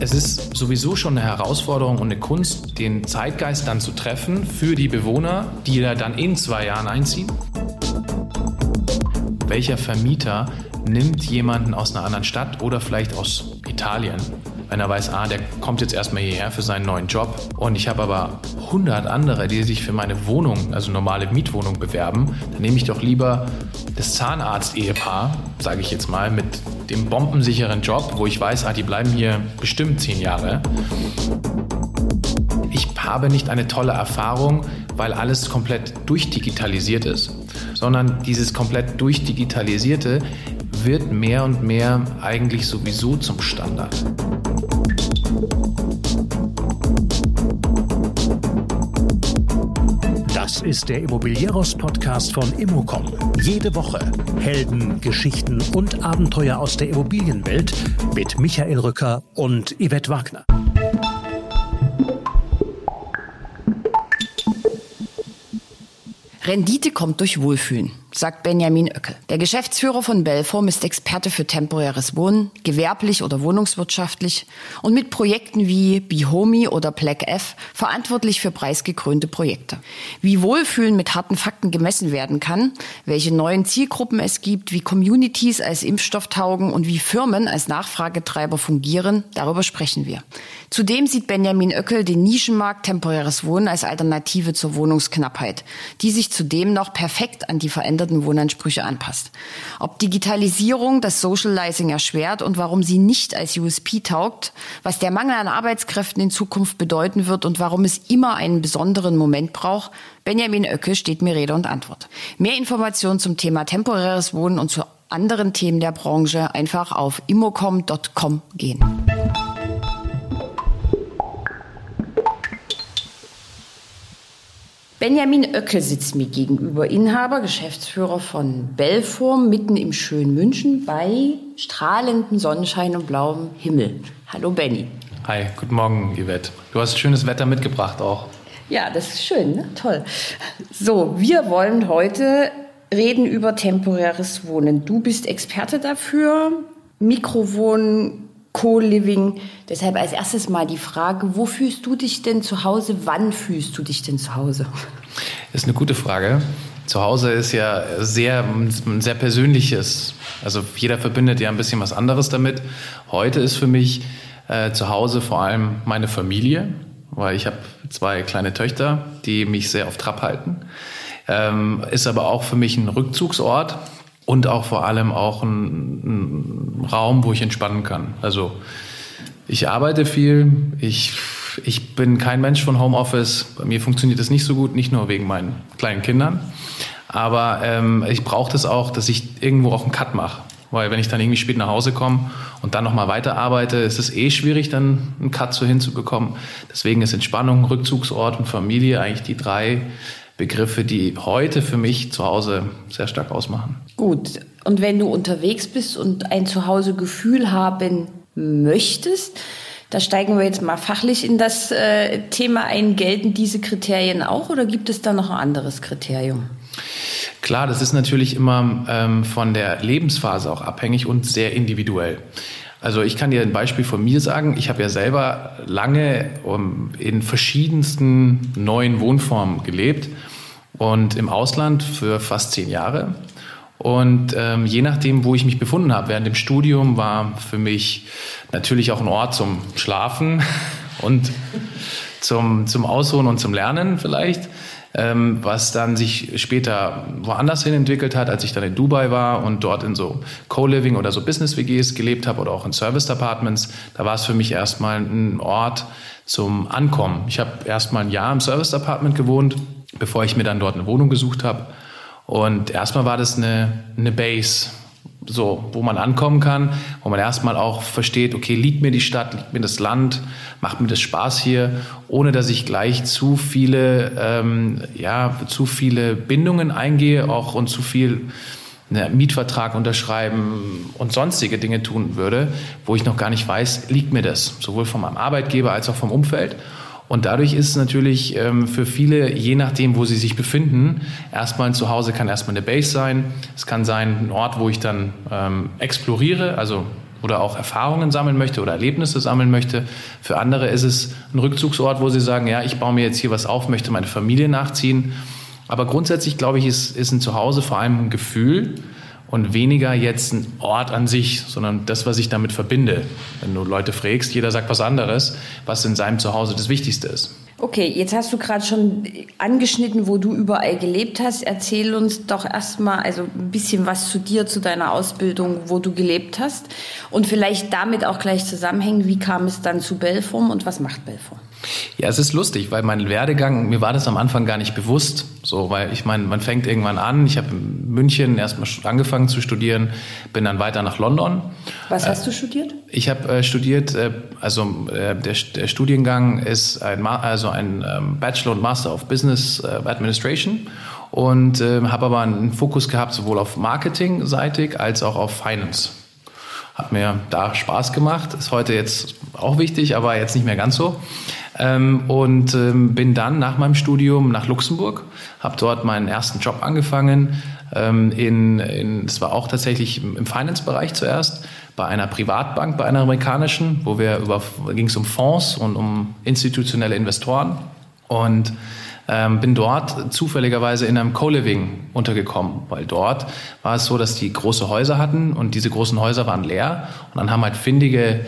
Es ist sowieso schon eine Herausforderung und eine Kunst, den Zeitgeist dann zu treffen für die Bewohner, die da dann in zwei Jahren einziehen. Welcher Vermieter nimmt jemanden aus einer anderen Stadt oder vielleicht aus Italien, wenn er weiß, ah, der kommt jetzt erstmal hierher für seinen neuen Job und ich habe aber 100 andere, die sich für meine Wohnung, also normale Mietwohnung bewerben, dann nehme ich doch lieber das Zahnarzt-Ehepaar, sage ich jetzt mal, mit dem bombensicheren Job, wo ich weiß, ah, die bleiben hier bestimmt zehn Jahre. Ich habe nicht eine tolle Erfahrung, weil alles komplett durchdigitalisiert ist, sondern dieses komplett durchdigitalisierte wird mehr und mehr eigentlich sowieso zum Standard. Das ist der Immobilieros-Podcast von Immocom. Jede Woche Helden, Geschichten und Abenteuer aus der Immobilienwelt mit Michael Rücker und Yvette Wagner. Rendite kommt durch Wohlfühlen sagt Benjamin Oeckel. Der Geschäftsführer von Belform ist Experte für temporäres Wohnen, gewerblich oder wohnungswirtschaftlich und mit Projekten wie Bihomi oder Black F verantwortlich für preisgekrönte Projekte. Wie Wohlfühlen mit harten Fakten gemessen werden kann, welche neuen Zielgruppen es gibt, wie Communities als Impfstoff taugen und wie Firmen als Nachfragetreiber fungieren, darüber sprechen wir. Zudem sieht Benjamin Oeckel den Nischenmarkt temporäres Wohnen als Alternative zur Wohnungsknappheit, die sich zudem noch perfekt an die veränderte veränderten Wohnansprüche anpasst. Ob Digitalisierung das Socializing erschwert und warum sie nicht als USP taugt, was der Mangel an Arbeitskräften in Zukunft bedeuten wird und warum es immer einen besonderen Moment braucht, Benjamin Oecke steht mir Rede und Antwort. Mehr Informationen zum Thema temporäres Wohnen und zu anderen Themen der Branche einfach auf immocom.com gehen. Benjamin Oeckel sitzt mir gegenüber, Inhaber, Geschäftsführer von Bellform, mitten im schönen München bei strahlendem Sonnenschein und blauem Himmel. Hallo Benny. Hi, guten Morgen, Yvette. Du hast schönes Wetter mitgebracht auch. Ja, das ist schön, ne? toll. So, wir wollen heute reden über temporäres Wohnen. Du bist Experte dafür. Mikrowohnen, Co-Living. Deshalb als erstes mal die Frage, wo fühlst du dich denn zu Hause? Wann fühlst du dich denn zu Hause? Das ist eine gute Frage. Zu Hause ist ja sehr, ein sehr persönliches. Also jeder verbindet ja ein bisschen was anderes damit. Heute ist für mich äh, zu Hause vor allem meine Familie, weil ich habe zwei kleine Töchter, die mich sehr auf Trab halten. Ähm, ist aber auch für mich ein Rückzugsort und auch vor allem auch ein, ein Raum, wo ich entspannen kann. Also ich arbeite viel, ich, ich bin kein Mensch von Homeoffice. Bei mir funktioniert das nicht so gut, nicht nur wegen meinen kleinen Kindern. Aber ähm, ich brauche das auch, dass ich irgendwo auch einen Cut mache. Weil wenn ich dann irgendwie spät nach Hause komme und dann nochmal weiterarbeite, ist es eh schwierig, dann einen Cut so hinzubekommen. Deswegen ist Entspannung, Rückzugsort und Familie eigentlich die drei Begriffe, die heute für mich zu Hause sehr stark ausmachen. Gut. Und wenn du unterwegs bist und ein Zuhausegefühl haben möchtest, da steigen wir jetzt mal fachlich in das äh, Thema ein. Gelten diese Kriterien auch oder gibt es da noch ein anderes Kriterium? Klar, das ist natürlich immer ähm, von der Lebensphase auch abhängig und sehr individuell. Also ich kann dir ein Beispiel von mir sagen. Ich habe ja selber lange um, in verschiedensten neuen Wohnformen gelebt und im Ausland für fast zehn Jahre. Und ähm, je nachdem, wo ich mich befunden habe, während dem Studium war für mich natürlich auch ein Ort zum Schlafen und zum, zum Ausruhen und zum Lernen vielleicht ähm, was dann sich später woanders hin entwickelt hat, als ich dann in Dubai war und dort in so Co-Living oder so Business-WGs gelebt habe oder auch in Service-Apartments. Da war es für mich erstmal ein Ort zum Ankommen. Ich habe erstmal ein Jahr im Service-Apartment gewohnt, bevor ich mir dann dort eine Wohnung gesucht habe. Und erstmal war das eine, eine Base, so, wo man ankommen kann, wo man erstmal auch versteht, okay, liegt mir die Stadt, liegt mir das Land, macht mir das Spaß hier, ohne dass ich gleich zu viele, ähm, ja, zu viele Bindungen eingehe, auch und zu viel einen Mietvertrag unterschreiben und sonstige Dinge tun würde, wo ich noch gar nicht weiß, liegt mir das, sowohl von meinem Arbeitgeber als auch vom Umfeld. Und dadurch ist es natürlich ähm, für viele, je nachdem, wo sie sich befinden, erstmal ein Zuhause kann erstmal eine Base sein. Es kann sein ein Ort, wo ich dann ähm, exploriere, also oder auch Erfahrungen sammeln möchte oder Erlebnisse sammeln möchte. Für andere ist es ein Rückzugsort, wo sie sagen, ja, ich baue mir jetzt hier was auf, möchte meine Familie nachziehen. Aber grundsätzlich glaube ich, ist, ist ein Zuhause vor allem ein Gefühl und weniger jetzt ein Ort an sich, sondern das, was ich damit verbinde. Wenn du Leute fragst, jeder sagt was anderes, was in seinem Zuhause das Wichtigste ist. Okay, jetzt hast du gerade schon angeschnitten, wo du überall gelebt hast. Erzähl uns doch erstmal also ein bisschen was zu dir, zu deiner Ausbildung, wo du gelebt hast und vielleicht damit auch gleich zusammenhängen, wie kam es dann zu Belform und was macht Belform? Ja, es ist lustig, weil mein Werdegang, mir war das am Anfang gar nicht bewusst. So, weil ich meine, man fängt irgendwann an. Ich habe in München erstmal angefangen zu studieren, bin dann weiter nach London. Was hast du studiert? Ich habe äh, studiert, äh, also äh, der, der, Studiengang ist ein, also ein ähm, Bachelor und Master of Business äh, Administration und äh, habe aber einen Fokus gehabt sowohl auf Marketing-seitig als auch auf Finance. Hat mir da Spaß gemacht, ist heute jetzt auch wichtig, aber jetzt nicht mehr ganz so. Ähm, und ähm, bin dann nach meinem Studium nach Luxemburg, habe dort meinen ersten Job angefangen. Ähm, in, in, das war auch tatsächlich im Finance-Bereich zuerst, bei einer Privatbank, bei einer amerikanischen, wo wir über ging es um Fonds und um institutionelle Investoren. Und ähm, bin dort zufälligerweise in einem Co-Living untergekommen, weil dort war es so, dass die große Häuser hatten und diese großen Häuser waren leer und dann haben halt findige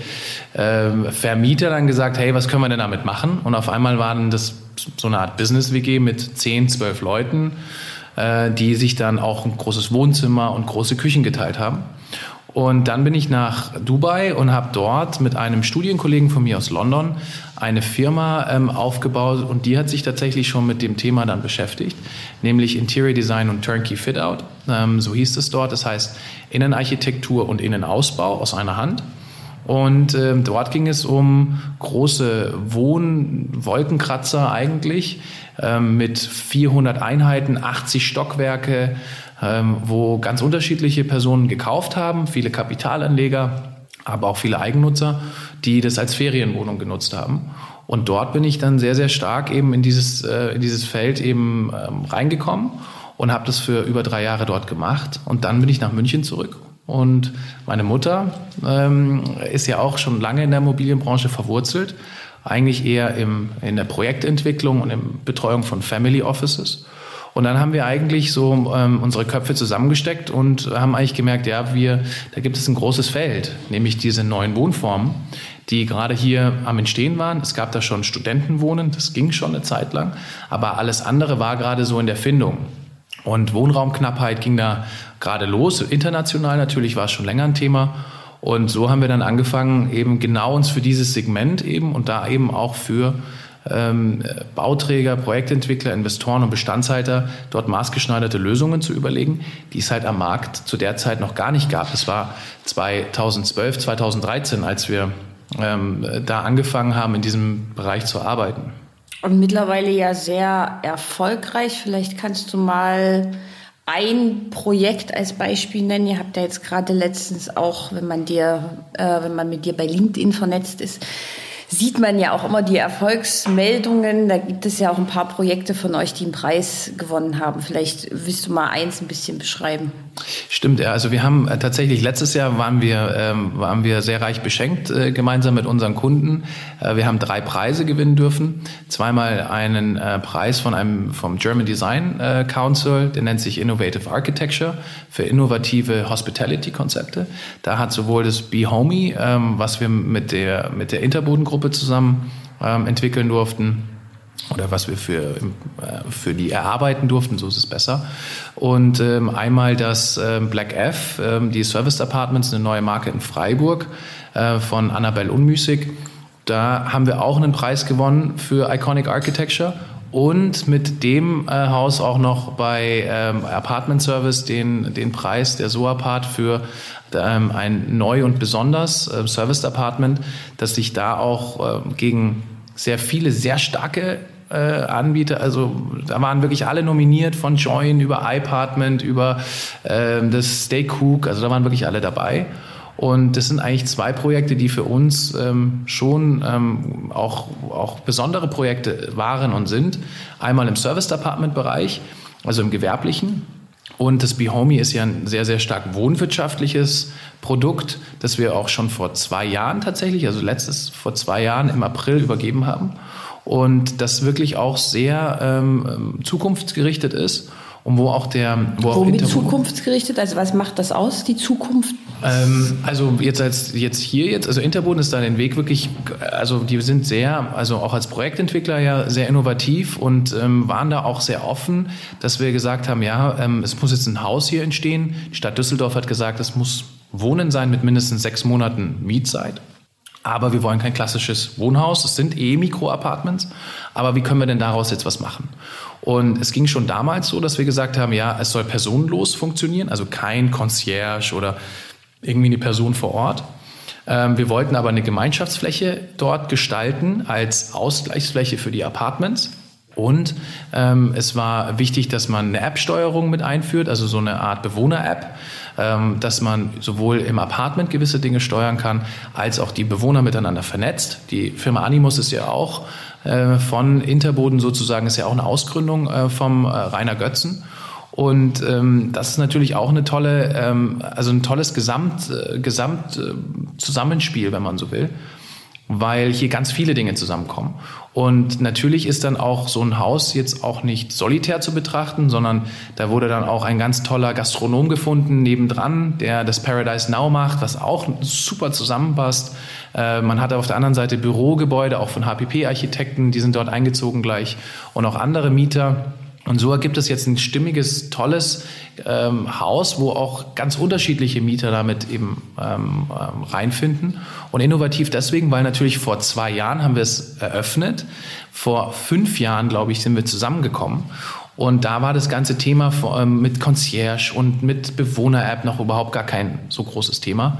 äh, Vermieter dann gesagt, hey, was können wir denn damit machen? Und auf einmal waren das so eine Art Business-WG mit 10, 12 Leuten, äh, die sich dann auch ein großes Wohnzimmer und große Küchen geteilt haben. Und dann bin ich nach Dubai und habe dort mit einem Studienkollegen von mir aus London eine Firma ähm, aufgebaut und die hat sich tatsächlich schon mit dem Thema dann beschäftigt, nämlich Interior Design und Turnkey Fit Out. Ähm, so hieß es dort. Das heißt Innenarchitektur und Innenausbau aus einer Hand. Und ähm, dort ging es um große Wohnwolkenkratzer eigentlich mit 400 Einheiten, 80 Stockwerke, ähm, wo ganz unterschiedliche Personen gekauft haben, viele Kapitalanleger, aber auch viele Eigennutzer, die das als Ferienwohnung genutzt haben. Und dort bin ich dann sehr, sehr stark eben in dieses, äh, in dieses Feld eben ähm, reingekommen und habe das für über drei Jahre dort gemacht. Und dann bin ich nach München zurück. Und meine Mutter ähm, ist ja auch schon lange in der Immobilienbranche verwurzelt, eigentlich eher im, in der Projektentwicklung und in Betreuung von Family Offices. Und dann haben wir eigentlich so ähm, unsere Köpfe zusammengesteckt und haben eigentlich gemerkt, ja, wir, da gibt es ein großes Feld, nämlich diese neuen Wohnformen, die gerade hier am Entstehen waren. Es gab da schon Studentenwohnen, das ging schon eine Zeit lang, aber alles andere war gerade so in der Findung. Und Wohnraumknappheit ging da gerade los. International natürlich war es schon länger ein Thema. Und so haben wir dann angefangen, eben genau uns für dieses Segment eben und da eben auch für ähm, Bauträger, Projektentwickler, Investoren und Bestandshalter dort maßgeschneiderte Lösungen zu überlegen, die es halt am Markt zu der Zeit noch gar nicht gab. Das war 2012, 2013, als wir ähm, da angefangen haben, in diesem Bereich zu arbeiten. Und mittlerweile ja sehr erfolgreich. Vielleicht kannst du mal ein Projekt als Beispiel nennen. Ihr habt ja jetzt gerade letztens auch, wenn man dir, äh, wenn man mit dir bei LinkedIn vernetzt ist, sieht man ja auch immer die Erfolgsmeldungen. Da gibt es ja auch ein paar Projekte von euch, die einen Preis gewonnen haben. Vielleicht willst du mal eins ein bisschen beschreiben. Stimmt, ja. Also wir haben äh, tatsächlich letztes Jahr waren wir ähm, waren wir sehr reich beschenkt äh, gemeinsam mit unseren Kunden. Äh, wir haben drei Preise gewinnen dürfen. Zweimal einen äh, Preis von einem vom German Design äh, Council, der nennt sich Innovative Architecture für innovative Hospitality Konzepte. Da hat sowohl das Be Homey, ähm, was wir mit der mit der Interboden Gruppe zusammen ähm, entwickeln durften oder was wir für, äh, für die erarbeiten durften, so ist es besser. Und ähm, einmal das äh, Black F, ähm, die Service Apartments, eine neue Marke in Freiburg äh, von Annabelle Unmüßig. Da haben wir auch einen Preis gewonnen für Iconic Architecture und mit dem äh, Haus auch noch bei ähm, Apartment Service den, den Preis der SOAPart für ähm, ein neu und besonders äh, Serviced Apartment, das sich da auch äh, gegen sehr viele, sehr starke äh, Anbieter, also da waren wirklich alle nominiert, von Join über iPartment, über äh, das Stay Cook, also da waren wirklich alle dabei. Und das sind eigentlich zwei Projekte, die für uns ähm, schon ähm, auch, auch besondere Projekte waren und sind. Einmal im Service Department Bereich, also im gewerblichen, Und das BeHomey ist ja ein sehr, sehr stark wohnwirtschaftliches Produkt, das wir auch schon vor zwei Jahren tatsächlich, also letztes vor zwei Jahren im April übergeben haben. Und das wirklich auch sehr ähm, zukunftsgerichtet ist und wo auch der wo Womit zukunftsgerichtet? Also was macht das aus, die Zukunft? Ähm, also jetzt als jetzt hier jetzt, also Interboden ist da den Weg wirklich, also die sind sehr, also auch als Projektentwickler ja sehr innovativ und ähm, waren da auch sehr offen, dass wir gesagt haben, ja, ähm, es muss jetzt ein Haus hier entstehen. Die Stadt Düsseldorf hat gesagt, es muss Wohnen sein mit mindestens sechs Monaten Mietzeit. Aber wir wollen kein klassisches Wohnhaus. Es sind eh Mikroapartments. Aber wie können wir denn daraus jetzt was machen? Und es ging schon damals so, dass wir gesagt haben, ja, es soll personenlos funktionieren, also kein Concierge oder irgendwie eine Person vor Ort. Ähm, wir wollten aber eine Gemeinschaftsfläche dort gestalten als Ausgleichsfläche für die Apartments. Und ähm, es war wichtig, dass man eine App-Steuerung mit einführt, also so eine Art Bewohner-App, dass man sowohl im Apartment gewisse Dinge steuern kann, als auch die Bewohner miteinander vernetzt. Die Firma Animus ist ja auch äh, von Interboden sozusagen, ist ja auch eine Ausgründung äh, vom äh, Rainer Götzen. Und ähm, das ist natürlich auch eine tolle, ähm, also ein tolles Gesamt, äh, Gesamt äh, Zusammenspiel, wenn man so will, weil hier ganz viele Dinge zusammenkommen. Und natürlich ist dann auch so ein Haus jetzt auch nicht solitär zu betrachten, sondern da wurde dann auch ein ganz toller Gastronom gefunden nebendran, der das Paradise Now macht, was auch super zusammenpasst. Äh, man hatte auf der anderen Seite Bürogebäude, auch von HPP-Architekten, die sind dort eingezogen gleich und auch andere Mieter. Und so ergibt es jetzt ein stimmiges, tolles ähm, Haus, wo auch ganz unterschiedliche Mieter damit eben ähm, ähm, reinfinden. Und innovativ deswegen, weil natürlich vor zwei Jahren haben wir es eröffnet. Vor fünf Jahren, glaube ich, sind wir zusammengekommen. Und da war das ganze Thema ähm, mit Concierge und mit Bewohner-App noch überhaupt gar kein so großes Thema.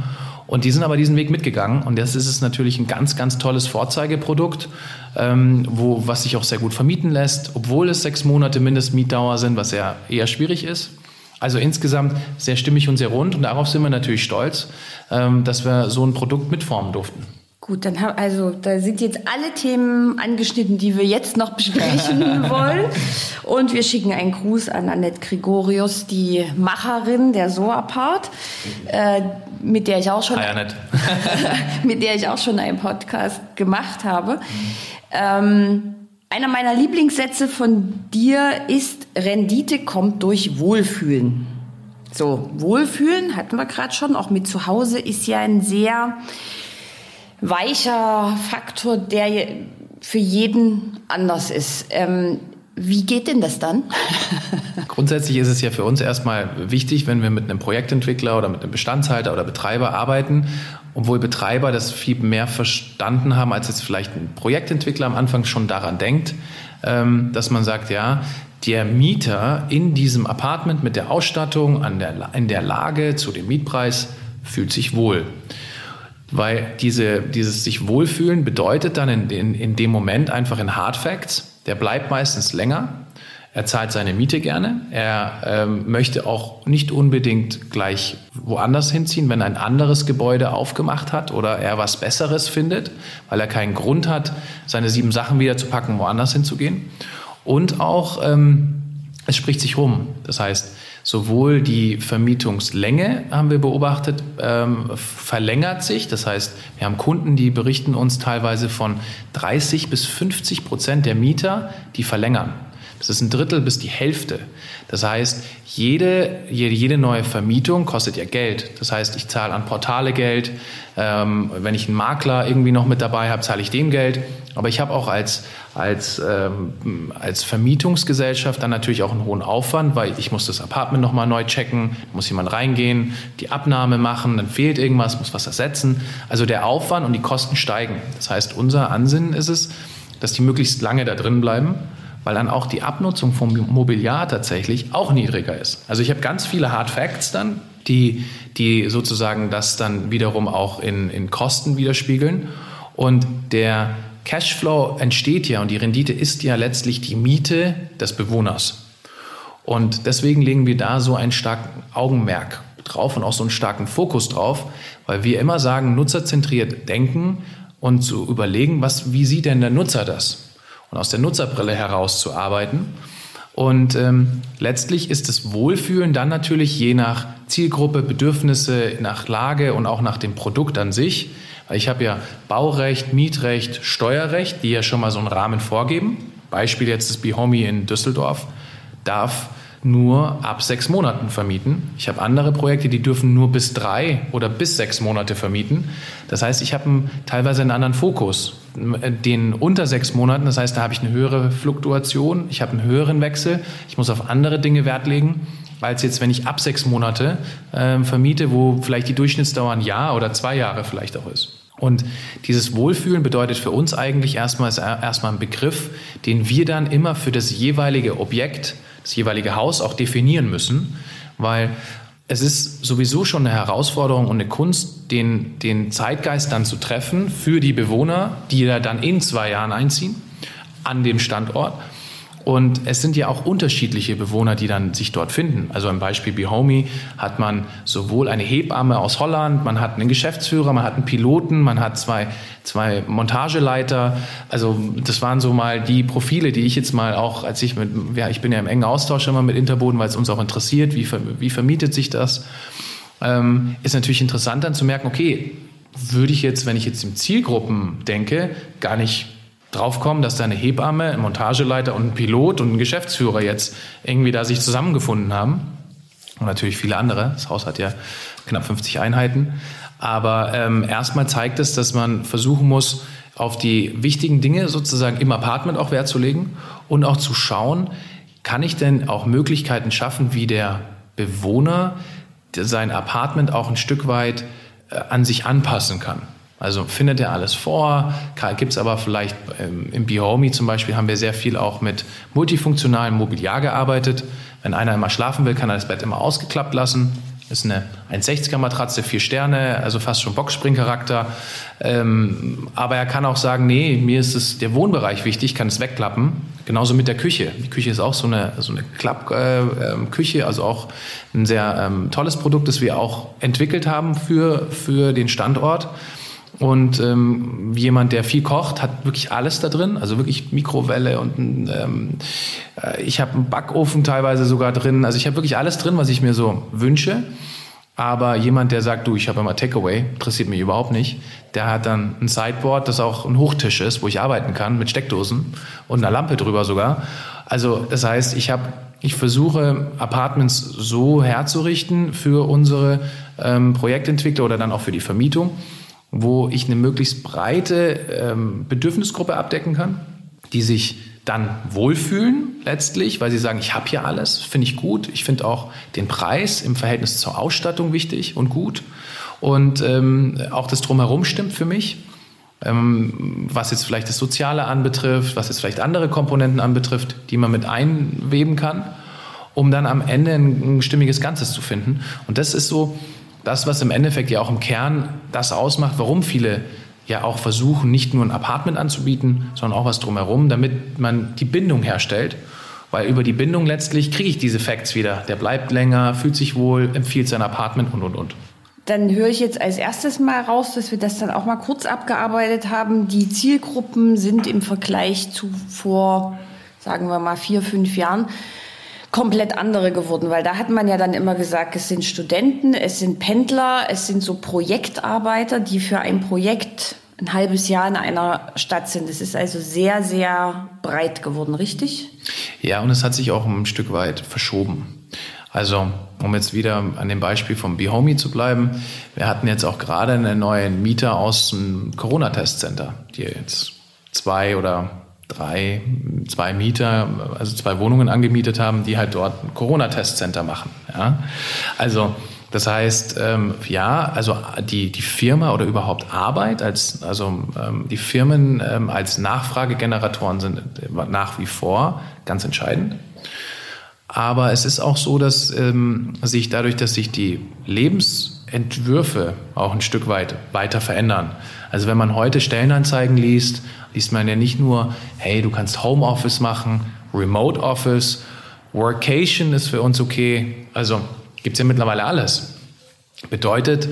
Und die sind aber diesen Weg mitgegangen. Und das ist es natürlich ein ganz, ganz tolles Vorzeigeprodukt, ähm, wo, was sich auch sehr gut vermieten lässt, obwohl es sechs Monate Mindestmietdauer sind, was ja eher schwierig ist. Also insgesamt sehr stimmig und sehr rund. Und darauf sind wir natürlich stolz, ähm, dass wir so ein Produkt mitformen durften. Gut, dann haben also da sind jetzt alle Themen angeschnitten, die wir jetzt noch besprechen wollen. Und wir schicken einen Gruß an Annette Gregorius, die Macherin der Soapart, äh, mit der ich auch schon Hi, mit der ich auch schon einen Podcast gemacht habe. Ähm, einer meiner Lieblingssätze von dir ist Rendite kommt durch Wohlfühlen. So, Wohlfühlen hatten wir gerade schon, auch mit zu Hause ist ja ein sehr weicher Faktor, der für jeden anders ist. Ähm, wie geht denn das dann? Grundsätzlich ist es ja für uns erstmal wichtig, wenn wir mit einem Projektentwickler oder mit einem Bestandshalter oder Betreiber arbeiten, obwohl Betreiber das viel mehr verstanden haben, als jetzt vielleicht ein Projektentwickler am Anfang schon daran denkt, ähm, dass man sagt, ja, der Mieter in diesem Apartment mit der Ausstattung, an der, in der Lage zu dem Mietpreis fühlt sich wohl. Weil diese, dieses sich wohlfühlen bedeutet dann in, in, in dem Moment einfach in Hard Facts, der bleibt meistens länger, er zahlt seine Miete gerne. Er ähm, möchte auch nicht unbedingt gleich woanders hinziehen, wenn ein anderes Gebäude aufgemacht hat oder er was Besseres findet, weil er keinen Grund hat, seine sieben Sachen wieder zu packen, woanders hinzugehen. Und auch, ähm, es spricht sich rum. Das heißt, Sowohl die Vermietungslänge haben wir beobachtet, ähm, verlängert sich. Das heißt, wir haben Kunden, die berichten uns teilweise von 30 bis 50 Prozent der Mieter, die verlängern. Das ist ein Drittel bis die Hälfte. Das heißt, jede, jede, jede neue Vermietung kostet ja Geld. Das heißt, ich zahle an Portale Geld. Ähm, wenn ich einen Makler irgendwie noch mit dabei habe, zahle ich dem Geld. Aber ich habe auch als, als, ähm, als Vermietungsgesellschaft dann natürlich auch einen hohen Aufwand, weil ich muss das Apartment nochmal neu checken, muss jemand reingehen, die Abnahme machen, dann fehlt irgendwas, muss was ersetzen. Also der Aufwand und die Kosten steigen. Das heißt, unser Ansinnen ist es, dass die möglichst lange da drin bleiben weil dann auch die Abnutzung vom Mobiliar tatsächlich auch niedriger ist. Also ich habe ganz viele Hard Facts dann, die, die sozusagen das dann wiederum auch in, in Kosten widerspiegeln. Und der Cashflow entsteht ja und die Rendite ist ja letztlich die Miete des Bewohners. Und deswegen legen wir da so einen starken Augenmerk drauf und auch so einen starken Fokus drauf, weil wir immer sagen, nutzerzentriert denken und zu überlegen, was, wie sieht denn der Nutzer das? Und aus der Nutzerbrille heraus zu arbeiten. Und ähm, letztlich ist das Wohlfühlen dann natürlich je nach Zielgruppe, Bedürfnisse, nach Lage und auch nach dem Produkt an sich. Weil ich habe ja Baurecht, Mietrecht, Steuerrecht, die ja schon mal so einen Rahmen vorgeben. Beispiel jetzt das Behomey in Düsseldorf darf nur ab sechs Monaten vermieten. Ich habe andere Projekte, die dürfen nur bis drei oder bis sechs Monate vermieten. Das heißt, ich habe teilweise einen anderen Fokus. Den unter sechs Monaten, das heißt, da habe ich eine höhere Fluktuation, ich habe einen höheren Wechsel, ich muss auf andere Dinge Wert legen, als jetzt, wenn ich ab sechs Monate äh, vermiete, wo vielleicht die Durchschnittsdauer ein Jahr oder zwei Jahre vielleicht auch ist. Und dieses Wohlfühlen bedeutet für uns eigentlich erstmal, erstmal ein Begriff, den wir dann immer für das jeweilige Objekt das jeweilige Haus auch definieren müssen, weil es ist sowieso schon eine Herausforderung und eine Kunst, den, den Zeitgeist dann zu treffen für die Bewohner, die da dann in zwei Jahren einziehen an dem Standort und es sind ja auch unterschiedliche Bewohner, die dann sich dort finden. Also im Beispiel Behomey hat man sowohl eine Hebamme aus Holland, man hat einen Geschäftsführer, man hat einen Piloten, man hat zwei, zwei Montageleiter. Also das waren so mal die Profile, die ich jetzt mal auch, als ich mit, ja, ich bin ja im engen Austausch immer mit Interboden, weil es uns auch interessiert, wie, wie vermietet sich das. Ähm, ist natürlich interessant dann zu merken, okay, würde ich jetzt, wenn ich jetzt im Zielgruppen denke, gar nicht draufkommen, dass da eine Hebamme, ein Montageleiter und ein Pilot und ein Geschäftsführer jetzt irgendwie da sich zusammengefunden haben. Und natürlich viele andere. Das Haus hat ja knapp 50 Einheiten. Aber ähm, erstmal zeigt es, dass man versuchen muss, auf die wichtigen Dinge sozusagen im Apartment auch Wert zu legen und auch zu schauen, kann ich denn auch Möglichkeiten schaffen, wie der Bewohner sein Apartment auch ein Stück weit äh, an sich anpassen kann. Also findet er alles vor, gibt es aber vielleicht ähm, im Behomey zum Beispiel haben wir sehr viel auch mit multifunktionalem Mobiliar gearbeitet. Wenn einer immer schlafen will, kann er das Bett immer ausgeklappt lassen. Ist eine 1,60er Matratze, vier Sterne, also fast schon Boxspringcharakter. Ähm, aber er kann auch sagen, nee, mir ist es der Wohnbereich wichtig, kann es wegklappen. Genauso mit der Küche. Die Küche ist auch so eine, so eine Klappküche, äh, ähm, also auch ein sehr ähm, tolles Produkt, das wir auch entwickelt haben für, für den Standort. Und ähm, jemand, der viel kocht, hat wirklich alles da drin, also wirklich Mikrowelle und ähm, äh, ich habe einen Backofen teilweise sogar drin. Also ich habe wirklich alles drin, was ich mir so wünsche. Aber jemand, der sagt, du, ich habe immer Takeaway, interessiert mich überhaupt nicht, der hat dann ein Sideboard, das auch ein Hochtisch ist, wo ich arbeiten kann mit Steckdosen und einer Lampe drüber sogar. Also das heißt, ich habe ich versuche Apartments so herzurichten für unsere ähm, Projektentwickler oder dann auch für die Vermietung, wo ich eine möglichst breite ähm, Bedürfnisgruppe abdecken kann, die sich dann wohlfühlen letztlich, weil sie sagen, ich habe hier alles, finde ich gut. Ich finde auch den Preis im Verhältnis zur Ausstattung wichtig und gut. Und ähm, auch das drumherum stimmt für mich. Ähm, was jetzt vielleicht das Soziale anbetrifft, was jetzt vielleicht andere Komponenten anbetrifft, die man mit einweben kann, um dann am Ende ein, ein stimmiges Ganzes zu finden. Und das ist so, das, was im Endeffekt ja auch im Kern das ausmacht, warum viele ja auch versuchen, nicht nur ein Apartment anzubieten, sondern auch was drumherum, damit man die Bindung herstellt. Weil über die Bindung letztlich kriege ich diese Facts wieder. Der bleibt länger, fühlt sich wohl, empfiehlt sein Apartment und, und, und. Dann höre ich jetzt als erstes mal raus, dass wir das dann auch mal kurz abgearbeitet haben. Die Zielgruppen sind im Vergleich zu vor, sagen wir mal, vier, fünf Jahren komplett andere geworden, weil da hat man ja dann immer gesagt, es sind Studenten, es sind Pendler, es sind so Projektarbeiter, die für ein Projekt ein halbes Jahr in einer Stadt sind. Es ist also sehr, sehr breit geworden, richtig? Ja, und es hat sich auch ein Stück weit verschoben. Also, um jetzt wieder an dem Beispiel vom Behomey zu bleiben, wir hatten jetzt auch gerade einen neuen Mieter aus dem Corona-Testcenter, die jetzt zwei oder drei, zwei Mieter, also zwei Wohnungen angemietet haben, die halt dort ein Corona-Testcenter machen. Ja? Also das heißt, ähm, ja, also die, die Firma oder überhaupt Arbeit als, also ähm, die Firmen ähm, als Nachfragegeneratoren sind nach wie vor ganz entscheidend. Aber es ist auch so, dass ähm, sich dadurch, dass sich die Lebensentwürfe auch ein Stück weit weiter verändern. Also wenn man heute Stellenanzeigen liest, liest man ja nicht nur, hey, du kannst Homeoffice machen, Remote Office, Workation ist für uns okay. Also gibt es ja mittlerweile alles. Bedeutet,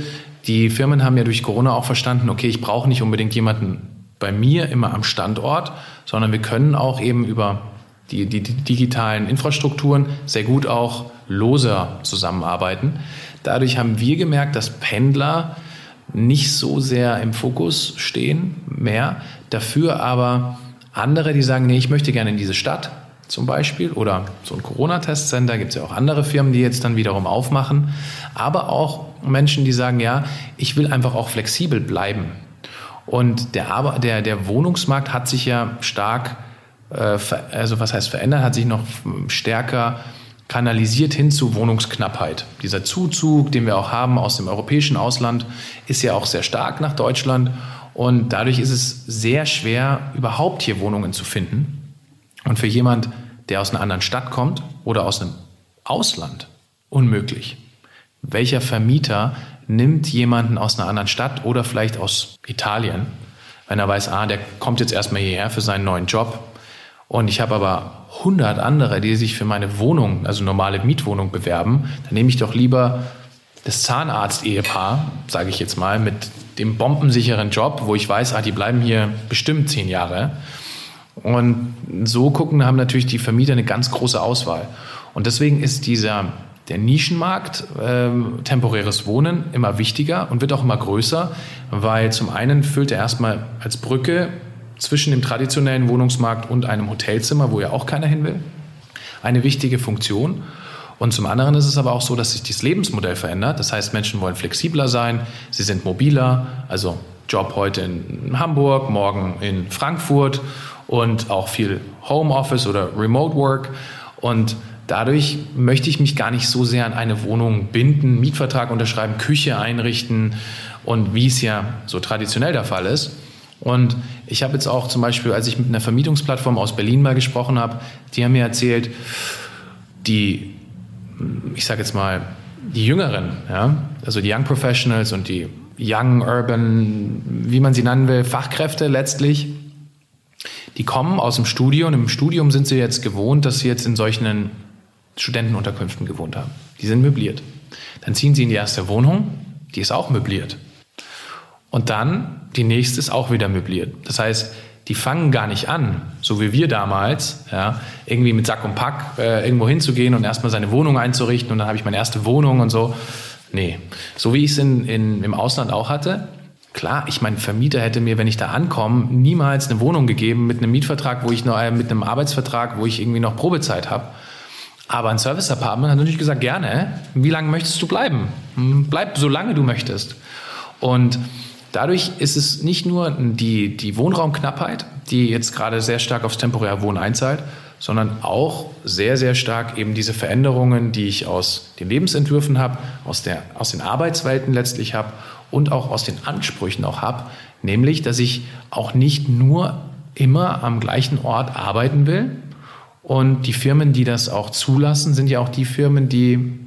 die Firmen haben ja durch Corona auch verstanden, okay, ich brauche nicht unbedingt jemanden bei mir immer am Standort, sondern wir können auch eben über die, die, die digitalen Infrastrukturen sehr gut auch loser zusammenarbeiten. Dadurch haben wir gemerkt, dass Pendler nicht so sehr im Fokus stehen mehr, dafür aber andere, die sagen, nee, ich möchte gerne in diese Stadt zum Beispiel oder so ein Corona-Testcenter, gibt es ja auch andere Firmen, die jetzt dann wiederum aufmachen, aber auch Menschen, die sagen, ja, ich will einfach auch flexibel bleiben. Und der, der, der Wohnungsmarkt hat sich ja stark, äh, also was heißt verändert, hat sich noch stärker kanalisiert hin zu Wohnungsknappheit. Dieser Zuzug, den wir auch haben aus dem europäischen Ausland, ist ja auch sehr stark nach Deutschland. Und dadurch ist es sehr schwer, überhaupt hier Wohnungen zu finden. Und für jemand, der aus einer anderen Stadt kommt oder aus einem Ausland, unmöglich. Welcher Vermieter nimmt jemanden aus einer anderen Stadt oder vielleicht aus Italien, wenn er weiß, ah, der kommt jetzt erstmal hierher für seinen neuen Job und ich habe aber 100 andere, die sich für meine Wohnung, also normale Mietwohnung bewerben, dann nehme ich doch lieber das Zahnarzt-Ehepaar, sage ich jetzt mal, mit dem bombensicheren Job, wo ich weiß, ah, die bleiben hier bestimmt zehn Jahre. Und so gucken haben natürlich die Vermieter eine ganz große Auswahl. Und deswegen ist dieser der Nischenmarkt, äh, temporäres Wohnen, immer wichtiger und wird auch immer größer, weil zum einen füllt er erstmal als Brücke zwischen dem traditionellen Wohnungsmarkt und einem Hotelzimmer, wo ja auch keiner hin will, eine wichtige Funktion. Und zum anderen ist es aber auch so, dass sich das Lebensmodell verändert. Das heißt, Menschen wollen flexibler sein, sie sind mobiler, also Job heute in Hamburg, morgen in Frankfurt und auch viel Homeoffice oder Remote Work. Und dadurch möchte ich mich gar nicht so sehr an eine Wohnung binden, Mietvertrag unterschreiben, Küche einrichten und wie es ja so traditionell der Fall ist, und ich habe jetzt auch zum Beispiel, als ich mit einer Vermietungsplattform aus Berlin mal gesprochen habe, die haben mir erzählt, die, ich sage jetzt mal, die Jüngeren, ja, also die Young Professionals und die Young Urban, wie man sie nennen will, Fachkräfte letztlich, die kommen aus dem Studium und im Studium sind sie jetzt gewohnt, dass sie jetzt in solchen Studentenunterkünften gewohnt haben. Die sind möbliert. Dann ziehen sie in die erste Wohnung, die ist auch möbliert. Und dann die nächste ist auch wieder möbliert. Das heißt, die fangen gar nicht an, so wie wir damals, ja, irgendwie mit Sack und Pack äh, irgendwo hinzugehen und erstmal seine Wohnung einzurichten und dann habe ich meine erste Wohnung und so. Nee, so wie ich es in, in, im Ausland auch hatte. Klar, ich mein Vermieter hätte mir, wenn ich da ankomme, niemals eine Wohnung gegeben mit einem Mietvertrag, wo ich noch äh, mit einem Arbeitsvertrag, wo ich irgendwie noch Probezeit habe. Aber ein Service Apartment hat natürlich gesagt, gerne. Wie lange möchtest du bleiben? Hm, bleib so lange du möchtest. Und Dadurch ist es nicht nur die, die Wohnraumknappheit, die jetzt gerade sehr stark aufs temporäre Wohnen einzahlt, sondern auch sehr, sehr stark eben diese Veränderungen, die ich aus den Lebensentwürfen habe, aus, der, aus den Arbeitswelten letztlich habe und auch aus den Ansprüchen auch habe, nämlich, dass ich auch nicht nur immer am gleichen Ort arbeiten will. Und die Firmen, die das auch zulassen, sind ja auch die Firmen, die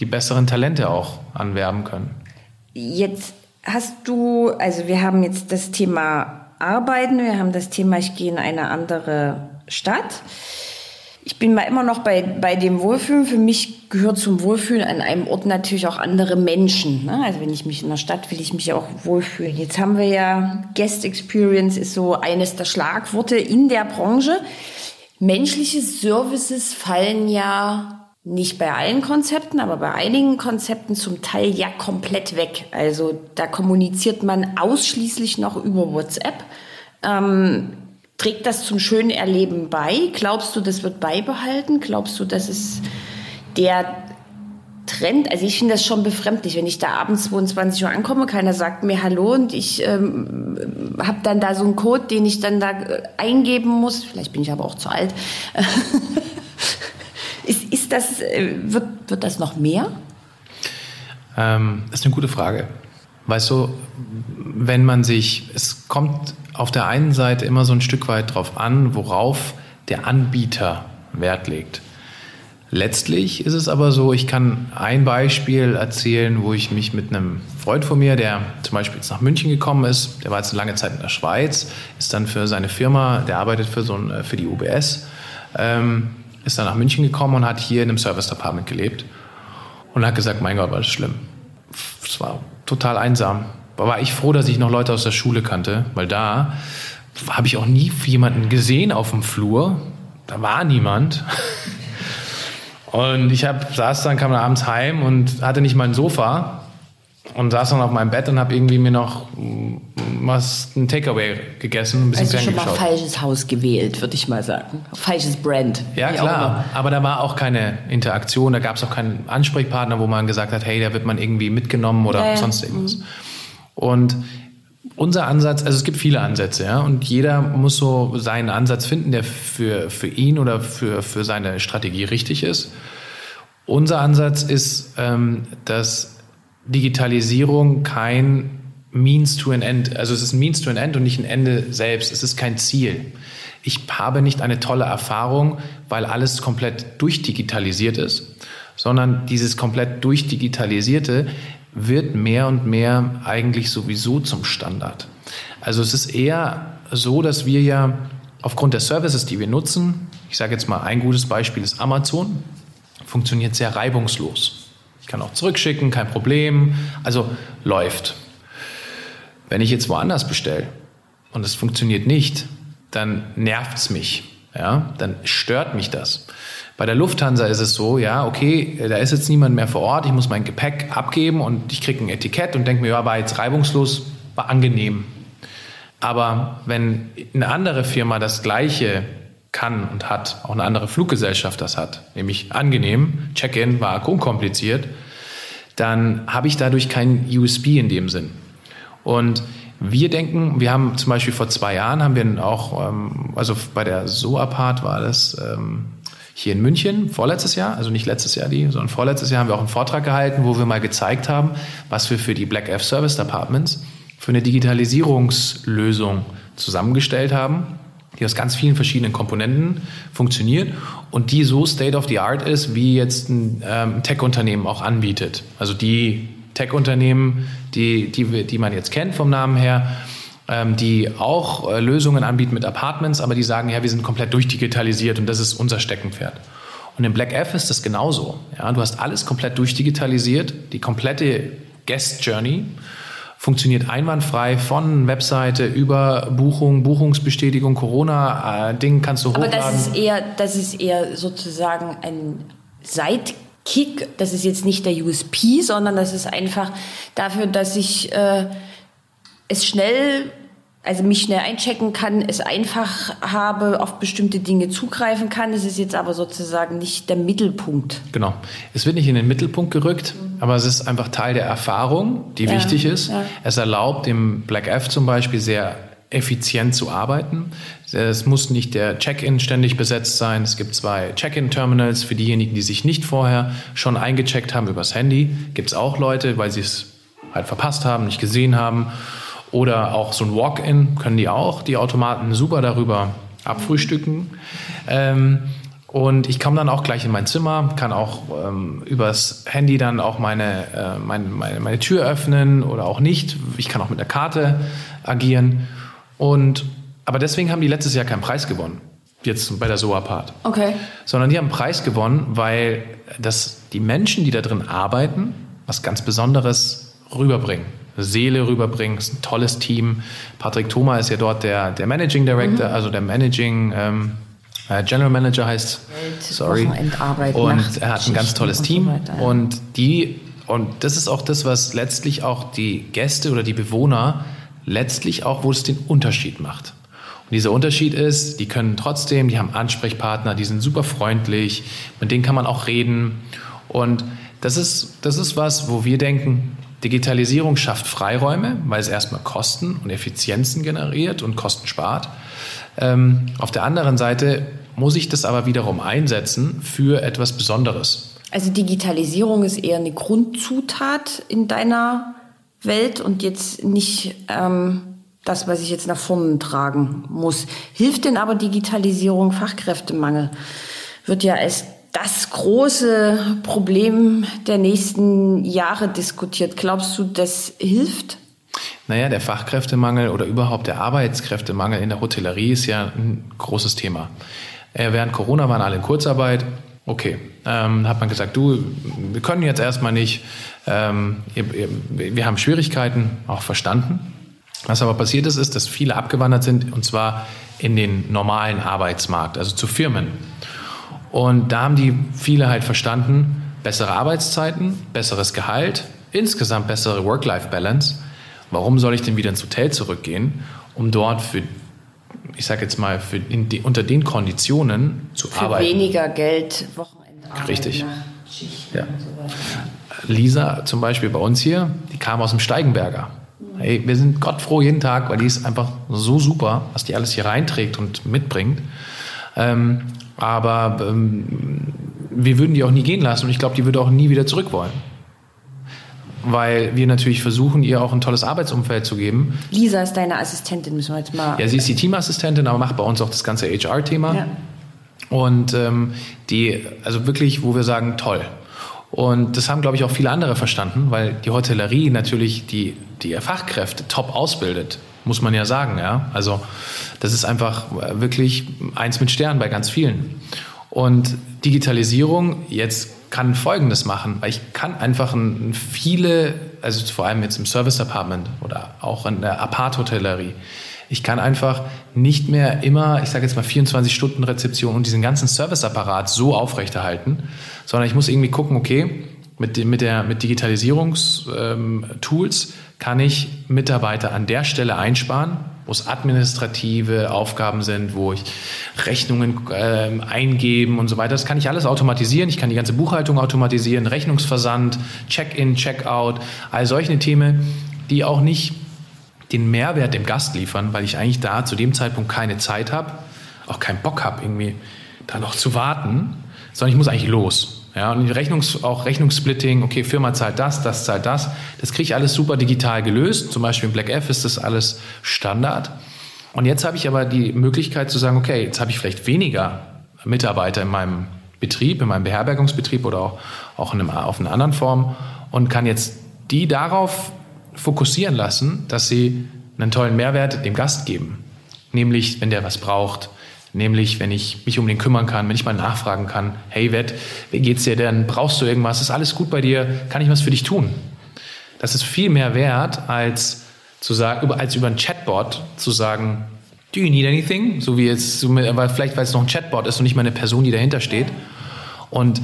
die besseren Talente auch anwerben können. Jetzt Hast du, also wir haben jetzt das Thema Arbeiten, wir haben das Thema, ich gehe in eine andere Stadt. Ich bin mal immer noch bei, bei dem Wohlfühlen. Für mich gehört zum Wohlfühlen an einem Ort natürlich auch andere Menschen. Ne? Also wenn ich mich in der Stadt will ich mich auch wohlfühlen. Jetzt haben wir ja Guest Experience ist so eines der Schlagworte in der Branche. Menschliche Services fallen ja nicht bei allen Konzepten, aber bei einigen Konzepten zum Teil ja komplett weg. Also da kommuniziert man ausschließlich noch über WhatsApp. Ähm, trägt das zum schönen Erleben bei? Glaubst du, das wird beibehalten? Glaubst du, das ist der Trend? Also ich finde das schon befremdlich, wenn ich da abends 22 Uhr ankomme, keiner sagt mir Hallo und ich ähm, habe dann da so einen Code, den ich dann da äh, eingeben muss. Vielleicht bin ich aber auch zu alt. Ist, das, äh, wird, wird das noch mehr? Ähm, das ist eine gute Frage. Weißt du, wenn man sich, es kommt auf der einen Seite immer so ein Stück weit drauf an, worauf der Anbieter Wert legt. Letztlich ist es aber so, ich kann ein Beispiel erzählen, wo ich mich mit einem Freund von mir, der zum Beispiel jetzt nach München gekommen ist, der war jetzt eine lange Zeit in der Schweiz, ist dann für seine Firma, der arbeitet für, so ein, für die UBS, ähm, ist dann nach München gekommen und hat hier in einem Service Department gelebt und hat gesagt, mein Gott, war das schlimm. Es war total einsam. Da war ich froh, dass ich noch Leute aus der Schule kannte, weil da habe ich auch nie jemanden gesehen auf dem Flur. da war niemand. Und ich hab, saß dann, kam dann abends heim und hatte nicht mal ein Sofa und saß dann auf meinem Bett und habe irgendwie mir noch was ein Takeaway gegessen, ein bisschen also schon mal falsches Haus gewählt, würde ich mal sagen. Falsches Brand. Ja klar, aber da war auch keine Interaktion, da gab es auch keinen Ansprechpartner, wo man gesagt hat, hey, da wird man irgendwie mitgenommen oder ja, sonst irgendwas. Mhm. Und unser Ansatz, also es gibt viele Ansätze, ja, und jeder muss so seinen Ansatz finden, der für, für ihn oder für, für seine Strategie richtig ist. Unser Ansatz ist, ähm, dass Digitalisierung kein Means to an End, also es ist ein Means to an End und nicht ein Ende selbst, es ist kein Ziel. Ich habe nicht eine tolle Erfahrung, weil alles komplett durchdigitalisiert ist, sondern dieses komplett durchdigitalisierte wird mehr und mehr eigentlich sowieso zum Standard. Also es ist eher so, dass wir ja aufgrund der Services, die wir nutzen, ich sage jetzt mal ein gutes Beispiel ist Amazon, funktioniert sehr reibungslos. Ich kann auch zurückschicken, kein Problem, also läuft. Wenn ich jetzt woanders bestelle und es funktioniert nicht, dann nervt es mich, ja, dann stört mich das. Bei der Lufthansa ist es so, ja, okay, da ist jetzt niemand mehr vor Ort, ich muss mein Gepäck abgeben und ich kriege ein Etikett und denke mir, ja, war jetzt reibungslos, war angenehm. Aber wenn eine andere Firma das Gleiche kann und hat, auch eine andere Fluggesellschaft das hat, nämlich angenehm, Check-in war unkompliziert, dann habe ich dadurch kein USB in dem Sinn. Und wir denken, wir haben zum Beispiel vor zwei Jahren haben wir auch, ähm, also bei der SOAPART war das, ähm, hier in München, vorletztes Jahr, also nicht letztes Jahr die, sondern vorletztes Jahr haben wir auch einen Vortrag gehalten, wo wir mal gezeigt haben, was wir für die Black F Service Departments für eine Digitalisierungslösung zusammengestellt haben, die aus ganz vielen verschiedenen Komponenten funktioniert und die so State of the Art ist, wie jetzt ein ähm, Tech-Unternehmen auch anbietet. Also die Tech-Unternehmen, die, die, die man jetzt kennt vom Namen her, ähm, die auch äh, Lösungen anbieten mit Apartments, aber die sagen, ja, wir sind komplett durchdigitalisiert und das ist unser Steckenpferd. Und im Black F ist das genauso. Ja, du hast alles komplett durchdigitalisiert, die komplette Guest Journey funktioniert einwandfrei von Webseite über Buchung, Buchungsbestätigung, Corona-Ding kannst du hochladen. Aber das ist eher, das ist eher sozusagen ein Sidekick. Das ist jetzt nicht der USP, sondern das ist einfach dafür, dass ich äh, es schnell, also mich schnell einchecken kann, es einfach habe, auf bestimmte Dinge zugreifen kann. Es ist jetzt aber sozusagen nicht der Mittelpunkt. Genau. Es wird nicht in den Mittelpunkt gerückt, mhm. aber es ist einfach Teil der Erfahrung, die ja, wichtig ist. Ja. Es erlaubt dem Black F zum Beispiel sehr effizient zu arbeiten. Es muss nicht der Check-in ständig besetzt sein. Es gibt zwei Check-in-Terminals für diejenigen, die sich nicht vorher schon eingecheckt haben übers Handy. Gibt es auch Leute, weil sie es halt verpasst haben, nicht gesehen haben. Oder auch so ein Walk-in können die auch, die Automaten super darüber abfrühstücken. Ähm, und ich komme dann auch gleich in mein Zimmer, kann auch ähm, übers Handy dann auch meine, äh, meine, meine, meine Tür öffnen oder auch nicht. Ich kann auch mit der Karte agieren. Und, aber deswegen haben die letztes Jahr keinen Preis gewonnen. Jetzt bei der SOA-Part. Okay. Sondern die haben einen Preis gewonnen, weil das, die Menschen, die da drin arbeiten, was ganz Besonderes rüberbringen. Seele ist ein tolles Team. Patrick Thoma ist ja dort der, der Managing Director, mhm. also der Managing ähm, äh, General Manager heißt. Sorry. Und er hat ein ganz tolles Team. Und, so und die und das ist auch das, was letztlich auch die Gäste oder die Bewohner letztlich auch, wo es den Unterschied macht. Und dieser Unterschied ist, die können trotzdem, die haben Ansprechpartner, die sind super freundlich, mit denen kann man auch reden. Und das ist, das ist was, wo wir denken, Digitalisierung schafft Freiräume, weil es erstmal Kosten und Effizienzen generiert und Kosten spart. Ähm, auf der anderen Seite muss ich das aber wiederum einsetzen für etwas Besonderes. Also Digitalisierung ist eher eine Grundzutat in deiner Welt und jetzt nicht ähm, das, was ich jetzt nach vorne tragen muss. Hilft denn aber Digitalisierung Fachkräftemangel? Wird ja als das große Problem der nächsten Jahre diskutiert. Glaubst du, das hilft? Naja, der Fachkräftemangel oder überhaupt der Arbeitskräftemangel in der Hotellerie ist ja ein großes Thema. Äh, während Corona waren alle in Kurzarbeit. Okay, ähm, hat man gesagt, du, wir können jetzt erstmal nicht, ähm, wir haben Schwierigkeiten, auch verstanden. Was aber passiert ist, ist, dass viele abgewandert sind und zwar in den normalen Arbeitsmarkt, also zu Firmen. Und da haben die viele halt verstanden, bessere Arbeitszeiten, besseres Gehalt, insgesamt bessere Work-Life-Balance. Warum soll ich denn wieder ins Hotel zurückgehen, um dort für, ich sage jetzt mal, für die, unter den Konditionen zu Für arbeiten? weniger Geld, Wochenende. Richtig. ne? Ja. Lisa zum Beispiel bei uns hier, die kam aus dem Steigenberger. Hey, wir sind Gott froh jeden Tag, weil die ist einfach so super, was die alles hier reinträgt und mitbringt. Ähm, aber ähm, wir würden die auch nie gehen lassen und ich glaube, die würde auch nie wieder zurück wollen. Weil wir natürlich versuchen, ihr auch ein tolles Arbeitsumfeld zu geben. Lisa ist deine Assistentin, müssen wir jetzt mal. Ja, sie ist die Teamassistentin, aber macht bei uns auch das ganze HR-Thema. Ja. Und ähm, die, also wirklich, wo wir sagen, toll. Und das haben, glaube ich, auch viele andere verstanden, weil die Hotellerie natürlich die, die Fachkräfte top ausbildet, muss man ja sagen. Ja? Also das ist einfach äh, wirklich eins mit Stern bei ganz vielen. Und Digitalisierung jetzt kann Folgendes machen, weil ich kann einfach ein, viele, also vor allem jetzt im Service Department oder auch in der Apart-Hotellerie, ich kann einfach nicht mehr immer, ich sage jetzt mal 24 Stunden Rezeption und diesen ganzen Serviceapparat so aufrechterhalten, sondern ich muss irgendwie gucken, okay, mit, dem- mit, der, mit Digitalisierungstools kann ich Mitarbeiter an der Stelle einsparen, wo es administrative Aufgaben sind, wo ich Rechnungen ähm, eingeben und so weiter. Das kann ich alles automatisieren. Ich kann die ganze Buchhaltung automatisieren, Rechnungsversand, Check-in, Check-out, all solche Themen, die auch nicht den Mehrwert dem Gast liefern, weil ich eigentlich da zu dem Zeitpunkt keine Zeit habe, auch keinen Bock habe, irgendwie da noch zu warten, sondern ich muss eigentlich los. Ja, und Rechnungs, auch Rechnungssplitting, okay, Firma zahlt das, das zahlt das, das kriege ich alles super digital gelöst. Zum Beispiel in Black F ist das alles Standard. Und jetzt habe ich aber die Möglichkeit zu sagen, okay, jetzt habe ich vielleicht weniger Mitarbeiter in meinem Betrieb, in meinem Beherbergungsbetrieb oder auch, auch in einem, auf einer anderen Form und kann jetzt die darauf fokussieren lassen, dass sie einen tollen Mehrwert dem Gast geben. Nämlich, wenn der was braucht. Nämlich, wenn ich mich um den kümmern kann, wenn ich mal nachfragen kann, hey Wett, wie geht's dir denn? Brauchst du irgendwas? Ist alles gut bei dir? Kann ich was für dich tun? Das ist viel mehr wert, als zu sagen, als über ein Chatbot zu sagen, do you need anything? So wie jetzt, vielleicht weil es noch ein Chatbot ist und nicht mal eine Person, die dahinter steht. Und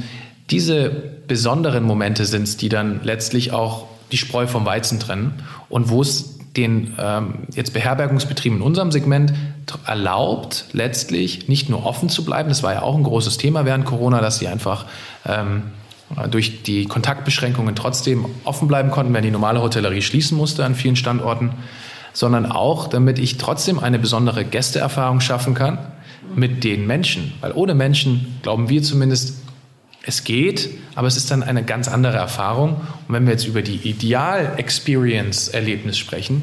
diese besonderen Momente sind es, die dann letztlich auch die Spreu vom Weizen trennen und wo es den ähm, jetzt Beherbergungsbetrieben in unserem Segment erlaubt, letztlich nicht nur offen zu bleiben, das war ja auch ein großes Thema während Corona, dass sie einfach ähm, durch die Kontaktbeschränkungen trotzdem offen bleiben konnten, wenn die normale Hotellerie schließen musste an vielen Standorten, sondern auch, damit ich trotzdem eine besondere Gästeerfahrung schaffen kann mit den Menschen. Weil ohne Menschen, glauben wir zumindest, es geht, aber es ist dann eine ganz andere Erfahrung. Und wenn wir jetzt über die Ideal-Experience-Erlebnis sprechen,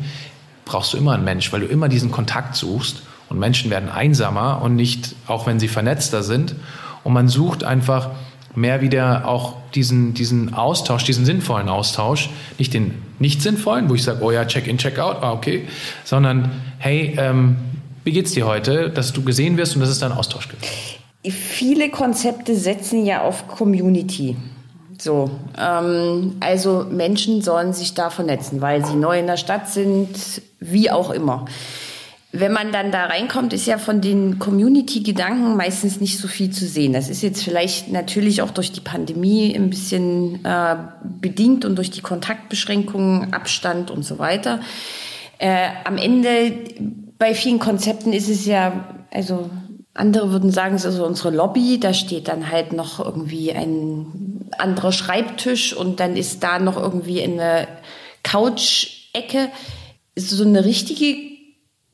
brauchst du immer einen Mensch, weil du immer diesen Kontakt suchst. Und Menschen werden einsamer und nicht, auch wenn sie vernetzter sind. Und man sucht einfach mehr wieder auch diesen, diesen Austausch, diesen sinnvollen Austausch. Nicht den nicht sinnvollen, wo ich sage, oh ja, Check-in, Check-out, ah, okay. Sondern, hey, ähm, wie geht's dir heute, dass du gesehen wirst und dass es da einen Austausch gibt? Viele Konzepte setzen ja auf Community. So, ähm, also Menschen sollen sich da vernetzen, weil sie neu in der Stadt sind, wie auch immer. Wenn man dann da reinkommt, ist ja von den Community-Gedanken meistens nicht so viel zu sehen. Das ist jetzt vielleicht natürlich auch durch die Pandemie ein bisschen äh, bedingt und durch die Kontaktbeschränkungen, Abstand und so weiter. Äh, am Ende bei vielen Konzepten ist es ja, also andere würden sagen, es ist so unsere Lobby, da steht dann halt noch irgendwie ein anderer Schreibtisch und dann ist da noch irgendwie eine Couch-Ecke. So eine richtige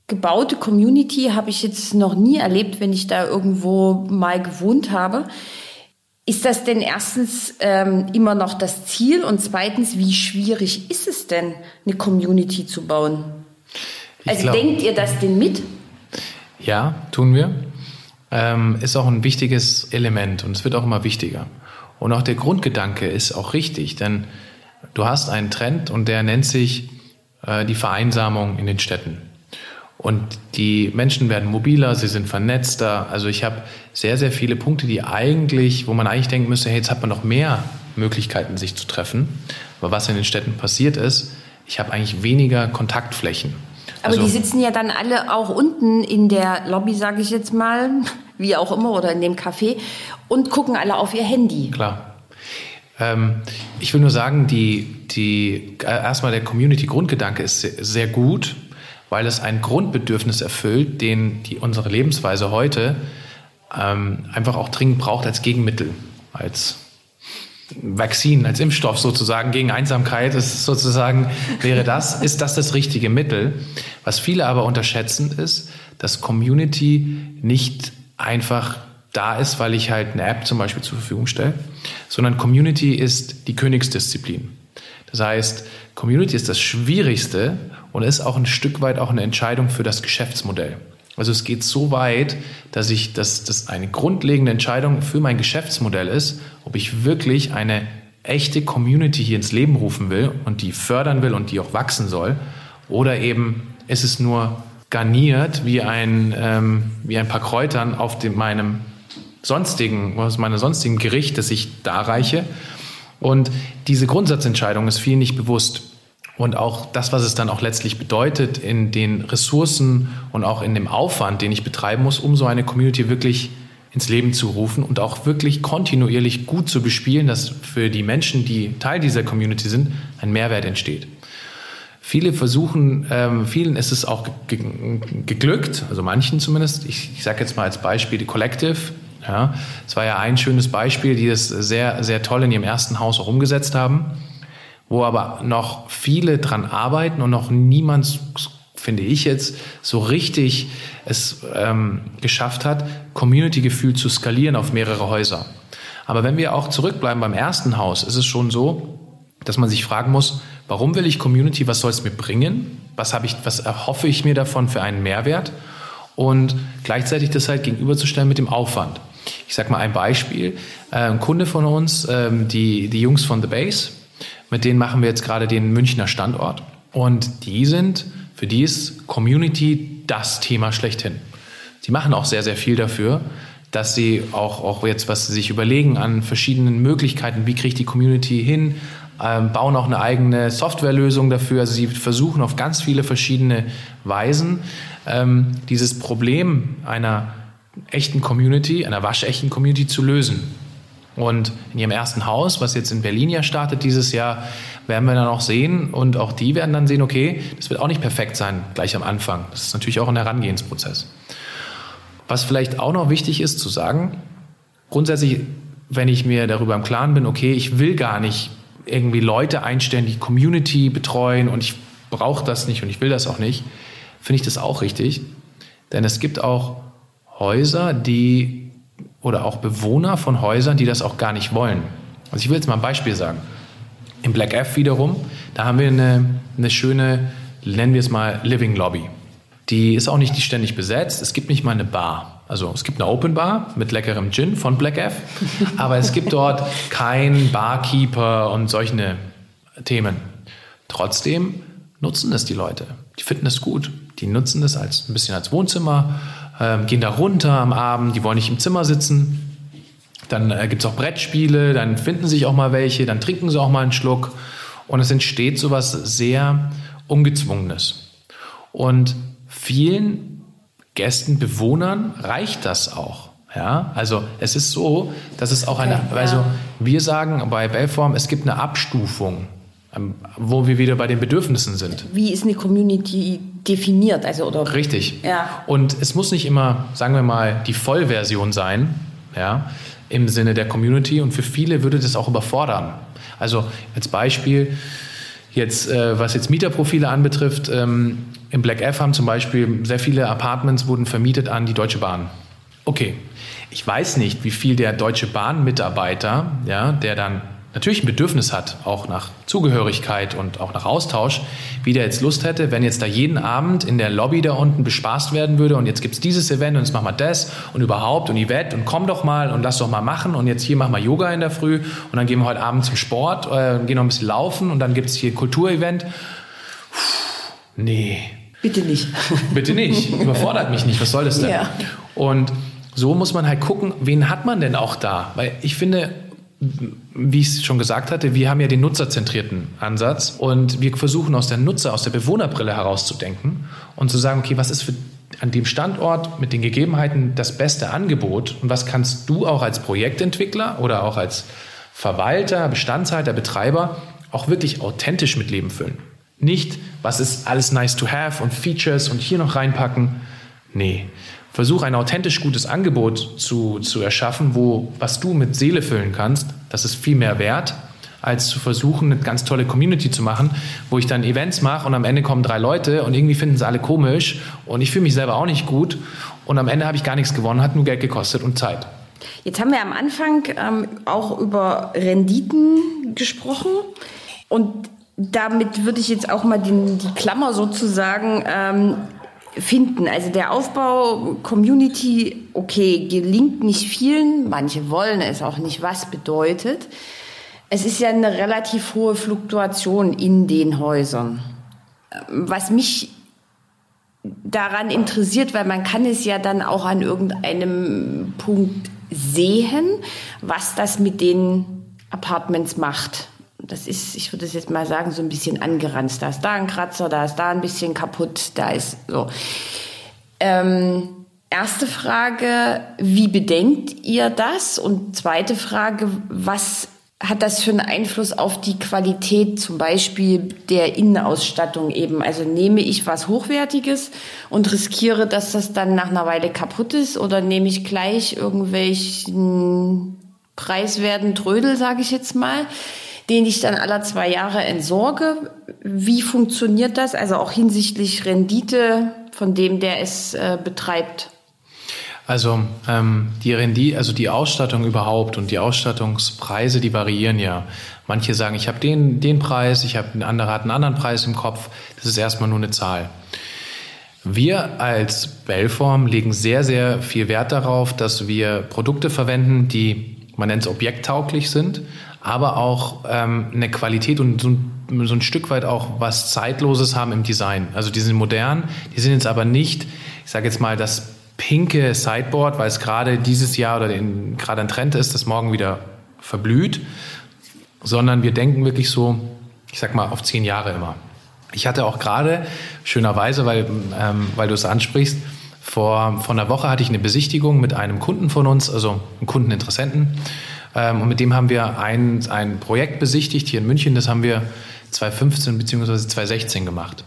gebaute Community habe ich jetzt noch nie erlebt, wenn ich da irgendwo mal gewohnt habe. Ist das denn erstens ähm, immer noch das Ziel und zweitens, wie schwierig ist es denn, eine Community zu bauen? Ich also glaub- denkt ihr das denn mit? Ja, tun wir. Ähm, ist auch ein wichtiges Element und es wird auch immer wichtiger. Und auch der Grundgedanke ist auch richtig, denn du hast einen Trend und der nennt sich äh, die Vereinsamung in den Städten. Und die Menschen werden mobiler, sie sind vernetzter. Also ich habe sehr, sehr viele Punkte, die eigentlich, wo man eigentlich denken müsste, hey, jetzt hat man noch mehr Möglichkeiten, sich zu treffen. Aber was in den Städten passiert ist, ich habe eigentlich weniger Kontaktflächen. Aber also, die sitzen ja dann alle auch unten in der Lobby, sage ich jetzt mal, wie auch immer, oder in dem Café und gucken alle auf ihr Handy. Klar. Ähm, ich will nur sagen, die, die, äh, erstmal der Community-Grundgedanke ist sehr, sehr, gut, weil es ein Grundbedürfnis erfüllt, den die, unsere Lebensweise heute ähm, einfach auch dringend braucht als Gegenmittel, als Vakzin, als Impfstoff sozusagen gegen Einsamkeit ist sozusagen, wäre das, ist das das richtige Mittel. Was viele aber unterschätzen ist, dass Community nicht einfach da ist, weil ich halt eine App zum Beispiel zur Verfügung stelle, sondern Community ist die Königsdisziplin. Das heißt, Community ist das Schwierigste und ist auch ein Stück weit auch eine Entscheidung für das Geschäftsmodell. Also es geht so weit, dass ich, dass das eine grundlegende Entscheidung für mein Geschäftsmodell ist, ob ich wirklich eine echte Community hier ins Leben rufen will und die fördern will und die auch wachsen soll, oder eben ist es nur garniert wie ein, ähm, wie ein paar Kräutern auf dem, meinem sonstigen, aus meiner sonstigen Gericht, das ich darreiche. Und diese Grundsatzentscheidung ist vielen nicht bewusst. Und auch das, was es dann auch letztlich bedeutet in den Ressourcen und auch in dem Aufwand, den ich betreiben muss, um so eine Community wirklich ins Leben zu rufen und auch wirklich kontinuierlich gut zu bespielen, dass für die Menschen, die Teil dieser Community sind, ein Mehrwert entsteht. Viele versuchen, ähm, vielen ist es auch ge geglückt, also manchen zumindest. Ich, ich sage jetzt mal als Beispiel die Collective, ja, war ja ein schönes Beispiel, die das sehr, sehr toll in ihrem ersten Haus auch umgesetzt haben, wo aber noch viele dran arbeiten und noch niemand, finde ich jetzt, so richtig es ähm, geschafft hat, Community-Gefühl zu skalieren auf mehrere Häuser. Aber wenn wir auch zurückbleiben beim ersten Haus, ist es schon so, dass man sich fragen muss, warum will ich Community, was soll es mir bringen? Was, habe ich, was erhoffe ich mir davon für einen Mehrwert? Und gleichzeitig das halt gegenüberzustellen mit dem Aufwand. Ich sage mal ein Beispiel. Äh, ein Kunde von uns, ähm, die, die Jungs von The Base, mit denen machen wir jetzt gerade den Münchner Standort. Und die sind, für die ist Community das Thema schlechthin. Sie machen auch sehr, sehr viel dafür, dass sie auch, auch jetzt, was sie sich überlegen an verschiedenen Möglichkeiten, wie kriege ich die Community hin, ähm, bauen auch eine eigene Softwarelösung dafür. Also sie versuchen auf ganz viele verschiedene Weisen ähm, dieses Problem einer echten Community, einer waschechten Community zu lösen. Und in ihrem ersten Haus, was jetzt in Berlin ja startet dieses Jahr, werden wir dann auch sehen und auch die werden dann sehen, okay, das wird auch nicht perfekt sein gleich am Anfang. Das ist natürlich auch ein Herangehensprozess. Was vielleicht auch noch wichtig ist zu sagen, grundsätzlich, wenn ich mir darüber im Klaren bin, okay, ich will gar nicht irgendwie Leute einstellen, die Community betreuen und ich brauche das nicht und ich will das auch nicht, finde ich das auch richtig. Denn es gibt auch Häuser, die oder auch Bewohner von Häusern, die das auch gar nicht wollen. Also ich will jetzt mal ein Beispiel sagen. Im Black F wiederum, da haben wir eine, eine schöne, nennen wir es mal Living Lobby. Die ist auch nicht ständig besetzt. Es gibt nicht mal eine Bar. Also es gibt eine Open Bar mit leckerem Gin von Black F, aber es gibt dort keinen Barkeeper und solche Themen. Trotzdem nutzen das die Leute. Die finden es gut. Die nutzen das als ein bisschen als Wohnzimmer ähm, gehen da runter am Abend, die wollen nicht im Zimmer sitzen. Dann äh, gibt es auch Brettspiele, dann finden sich auch mal welche, dann trinken sie auch mal einen Schluck. Und es entsteht sowas sehr Ungezwungenes. Und vielen Gästen, Bewohnern reicht das auch. Ja, also es ist so, dass es auch eine, also wir sagen bei Bellform, es gibt eine Abstufung ähm, wo wir wieder bei den Bedürfnissen sind. Wie ist eine Community definiert? Also, oder? Richtig. Ja. Und es muss nicht immer, sagen wir mal, die Vollversion sein, ja, im Sinne der Community. Und für viele würde das auch überfordern. Also als Beispiel, jetzt, äh, was jetzt Mieterprofile anbetrifft, ähm, im Black F haben zum Beispiel sehr viele Apartments wurden vermietet an die Deutsche Bahn. Okay, ich weiß nicht, wie viel der Deutsche Bahn-Mitarbeiter, ja, der dann natürlich ein Bedürfnis hat, auch nach Zugehörigkeit und auch nach Austausch, wie der jetzt Lust hätte, wenn jetzt da jeden Abend in der Lobby da unten bespaßt werden würde und jetzt gibt es dieses Event und jetzt machen wir das und überhaupt und Yvette und komm doch mal und lass doch mal machen und jetzt hier machen wir Yoga in der Früh und dann gehen wir heute Abend zum Sport, äh, gehen noch ein bisschen laufen und dann gibt es hier Kulturevent. Nee. Bitte nicht. Bitte nicht. Überfordert mich nicht. Was soll das denn? Ja. Und so muss man halt gucken, wen hat man denn auch da? Weil ich finde, wie ich es schon gesagt hatte, wir haben ja den nutzerzentrierten Ansatz und wir versuchen aus der Nutzer, aus der Bewohnerbrille herauszudenken und zu sagen, okay, was ist für an dem Standort mit den Gegebenheiten das beste Angebot und was kannst du auch als Projektentwickler oder auch als Verwalter, Bestandshalter, Betreiber auch wirklich authentisch mit Leben füllen. Nicht, was ist alles nice to have und Features und hier noch reinpacken. Nee, versuch ein authentisch gutes Angebot zu, zu erschaffen, wo was du mit Seele füllen kannst, das ist viel mehr wert, als zu versuchen, eine ganz tolle Community zu machen, wo ich dann Events mache und am Ende kommen drei Leute und irgendwie finden sie alle komisch und ich fühle mich selber auch nicht gut und am Ende habe ich gar nichts gewonnen, hat nur Geld gekostet und Zeit. Jetzt haben wir am Anfang ähm, auch über Renditen gesprochen und damit würde ich jetzt auch mal den, die Klammer sozusagen ähm, finden. Also der Aufbau Community, okay, gelingt nicht vielen, manche wollen es auch nicht, was bedeutet. Es ist ja eine relativ hohe Fluktuation in den Häusern. Was mich daran interessiert, weil man kann es ja dann auch an irgendeinem Punkt sehen, was das mit den Apartments macht. Das ist, ich würde es jetzt mal sagen, so ein bisschen angeranzt. Da ist da ein Kratzer, da ist da ein bisschen kaputt, da ist so. Ähm, erste Frage, wie bedenkt ihr das? Und zweite Frage, was hat das für einen Einfluss auf die Qualität zum Beispiel der Innenausstattung eben? Also nehme ich was Hochwertiges und riskiere, dass das dann nach einer Weile kaputt ist oder nehme ich gleich irgendwelchen preiswerten Trödel, sage ich jetzt mal, den ich dann alle zwei Jahre entsorge? Wie funktioniert das? Also auch hinsichtlich Rendite von dem, der es äh, betreibt. Also ähm, die Rendite, also die Ausstattung überhaupt und die Ausstattungspreise, die variieren ja. Manche sagen, ich habe den, den Preis, ich habe ein hat einen anderen Preis im Kopf. Das ist erstmal nur eine Zahl. Wir als Bellform legen sehr, sehr viel Wert darauf, dass wir Produkte verwenden, die, man nennt es objekttauglich sind, aber auch ähm, eine Qualität und so ein, so ein Stück weit auch was Zeitloses haben im Design. Also die sind modern, die sind jetzt aber nicht, ich sage jetzt mal, das pinke Sideboard, weil es gerade dieses Jahr oder gerade ein Trend ist, das morgen wieder verblüht, sondern wir denken wirklich so, ich sag mal, auf zehn Jahre immer. Ich hatte auch gerade, schönerweise, weil, ähm, weil du es ansprichst, vor, vor einer Woche hatte ich eine Besichtigung mit einem Kunden von uns, also einem Kundeninteressenten. Ähm, und mit dem haben wir ein, ein Projekt besichtigt hier in München. Das haben wir 2015 bzw. 2016 gemacht.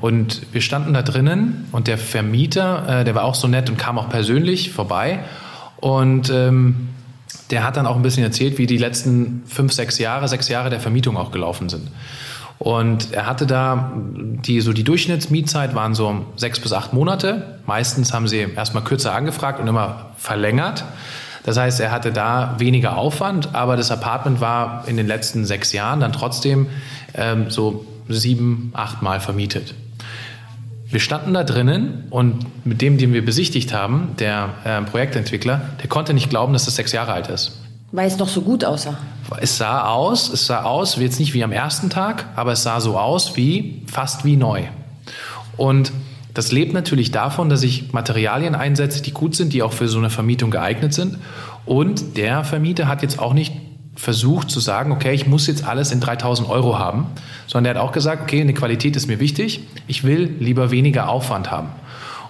Und wir standen da drinnen und der Vermieter, äh, der war auch so nett und kam auch persönlich vorbei. Und ähm, der hat dann auch ein bisschen erzählt, wie die letzten fünf, sechs Jahre, sechs Jahre der Vermietung auch gelaufen sind. Und er hatte da, die, so die Durchschnittsmietzeit waren so sechs bis acht Monate. Meistens haben sie erstmal kürzer angefragt und immer verlängert. Das heißt, er hatte da weniger Aufwand, aber das Apartment war in den letzten sechs Jahren dann trotzdem ähm, so sieben, acht Mal vermietet. Wir standen da drinnen und mit dem, den wir besichtigt haben, der äh, Projektentwickler, der konnte nicht glauben, dass das sechs Jahre alt ist. Weil es noch so gut aussah. Es sah aus, es sah aus, jetzt nicht wie am ersten Tag, aber es sah so aus wie fast wie neu. Und das lebt natürlich davon, dass ich Materialien einsetze, die gut sind, die auch für so eine Vermietung geeignet sind. Und der Vermieter hat jetzt auch nicht versucht zu sagen, okay, ich muss jetzt alles in 3000 Euro haben, sondern er hat auch gesagt, okay, eine Qualität ist mir wichtig, ich will lieber weniger Aufwand haben.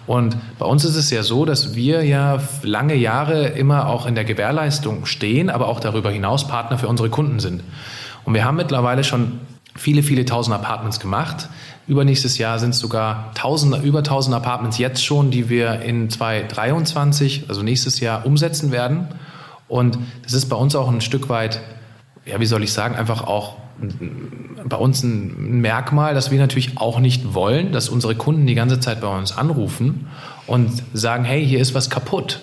Und bei uns ist es ja so, dass wir ja lange Jahre immer auch in der Gewährleistung stehen, aber auch darüber hinaus Partner für unsere Kunden sind. Und wir haben mittlerweile schon viele, viele tausend Apartments gemacht. Übernächstes Jahr sind es sogar tausend, über tausend Apartments jetzt schon, die wir in 2023, also nächstes Jahr, umsetzen werden. Und das ist bei uns auch ein Stück weit, ja, wie soll ich sagen, einfach auch bei uns ein Merkmal, dass wir natürlich auch nicht wollen, dass unsere Kunden die ganze Zeit bei uns anrufen und sagen, hey, hier ist was kaputt.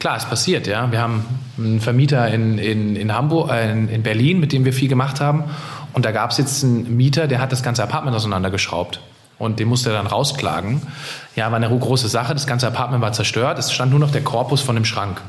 Klar, es passiert, ja. Wir haben einen Vermieter in, in, in Hamburg, äh, in Berlin, mit dem wir viel gemacht haben. Und da gab es jetzt einen Mieter, der hat das ganze Apartment auseinandergeschraubt. Und den musste er dann rausklagen. Ja, war eine große Sache. Das ganze Apartment war zerstört. Es stand nur noch der Korpus von dem Schrank.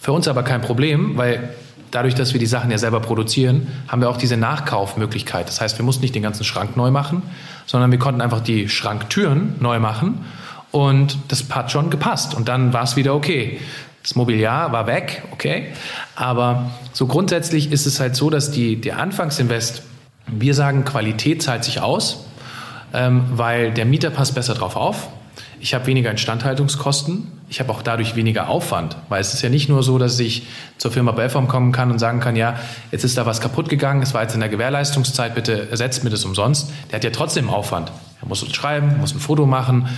Für uns aber kein Problem, weil dadurch, dass wir die Sachen ja selber produzieren, haben wir auch diese Nachkaufmöglichkeit. Das heißt, wir mussten nicht den ganzen Schrank neu machen, sondern wir konnten einfach die Schranktüren neu machen und das hat schon gepasst und dann war es wieder okay. Das Mobiliar war weg, okay. Aber so grundsätzlich ist es halt so, dass die, der Anfangsinvest, wir sagen, Qualität zahlt sich aus, ähm, weil der Mieter passt besser drauf auf. Ich habe weniger Instandhaltungskosten. Ich habe auch dadurch weniger Aufwand, weil es ist ja nicht nur so, dass ich zur Firma Belform kommen kann und sagen kann, ja, jetzt ist da was kaputt gegangen, es war jetzt in der Gewährleistungszeit, bitte ersetzt mir das umsonst. Der hat ja trotzdem Aufwand. Er muss uns schreiben, muss ein Foto machen,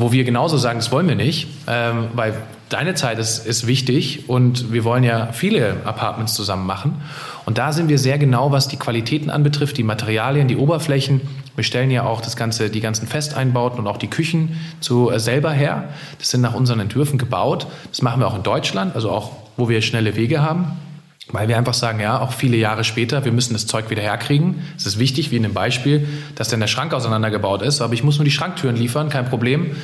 wo wir genauso sagen, das wollen wir nicht, ähm, weil deine Zeit ist, ist wichtig und wir wollen ja viele Apartments zusammen machen. Und da sind wir sehr genau, was die Qualitäten anbetrifft, die Materialien, die Oberflächen. Wir stellen ja auch das ganze, die ganzen Festeinbauten und auch die Küchen zu, äh, selber her. Das sind nach unseren Entwürfen gebaut. Das machen wir auch in Deutschland, also auch, wo wir schnelle Wege haben. Weil wir einfach sagen, ja, auch viele Jahre später, wir müssen das Zeug wieder herkriegen. Es ist wichtig, wie in dem Beispiel, dass dann der Schrank auseinandergebaut ist, aber ich muss nur die Schranktüren liefern, kein Problem,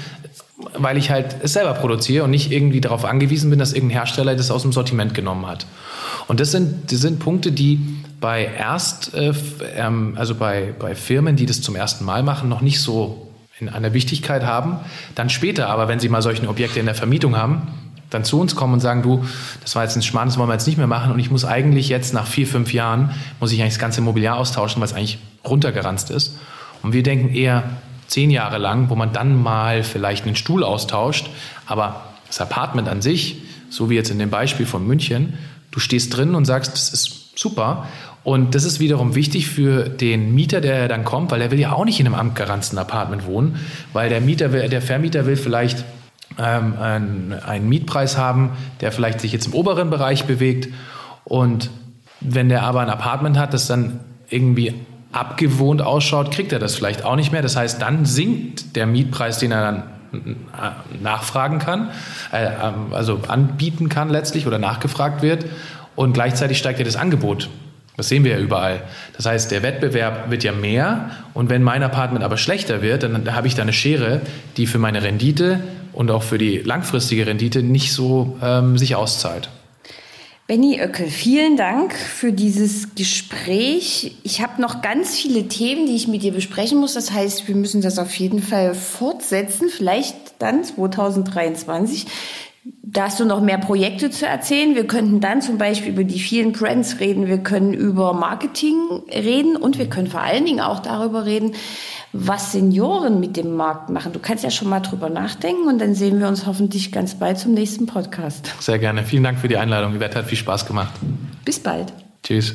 weil ich halt es selber produziere und nicht irgendwie darauf angewiesen bin, dass irgendein Hersteller das aus dem Sortiment genommen hat. Und das sind, das sind Punkte, die bei erst, äh, ähm, also bei, bei Firmen, die das zum ersten Mal machen, noch nicht so in einer Wichtigkeit haben. Dann später, aber wenn sie mal solche Objekte in der Vermietung haben, dann zu uns kommen und sagen, du, das war jetzt ein Schmarrn, das wollen wir jetzt nicht mehr machen. Und ich muss eigentlich jetzt nach vier, fünf Jahren, muss ich eigentlich das ganze Mobiliar austauschen, weil es eigentlich runtergeranzt ist. Und wir denken eher zehn Jahre lang, wo man dann mal vielleicht einen Stuhl austauscht, aber das Apartment an sich, so wie jetzt in dem Beispiel von München, du stehst drin und sagst, das ist super. Und das ist wiederum wichtig für den Mieter, der dann kommt, weil der will ja auch nicht in einem amtgeranzten Apartment wohnen, weil der Mieter will, der Vermieter will vielleicht ähm, einen, einen Mietpreis haben, der vielleicht sich jetzt im oberen Bereich bewegt. Und wenn der aber ein Apartment hat, das dann irgendwie abgewohnt ausschaut, kriegt er das vielleicht auch nicht mehr. Das heißt, dann sinkt der Mietpreis, den er dann äh, nachfragen kann, äh, ähm, also anbieten kann letztlich oder nachgefragt wird. Und gleichzeitig steigt ja das Angebot. Das sehen wir ja überall. Das heißt, der Wettbewerb wird ja mehr und wenn mein Apartment aber schlechter wird, dann habe ich da eine Schere, die für meine Rendite und auch für die langfristige Rendite nicht so ähm, sich auszahlt. Benny Oeckel, vielen Dank für dieses Gespräch. Ich habe noch ganz viele Themen, die ich mit dir besprechen muss. Das heißt, wir müssen das auf jeden Fall fortsetzen, vielleicht dann 2023. Da hast du noch mehr Projekte zu erzählen. Wir könnten dann zum Beispiel über die vielen Brands reden. Wir können über Marketing reden und wir können vor allen Dingen auch darüber reden, was Senioren mit dem Markt machen. Du kannst ja schon mal drüber nachdenken und dann sehen wir uns hoffentlich ganz bald zum nächsten Podcast. Sehr gerne. Vielen Dank für die Einladung. Die Wette hat viel Spaß gemacht. Bis bald. Tschüss.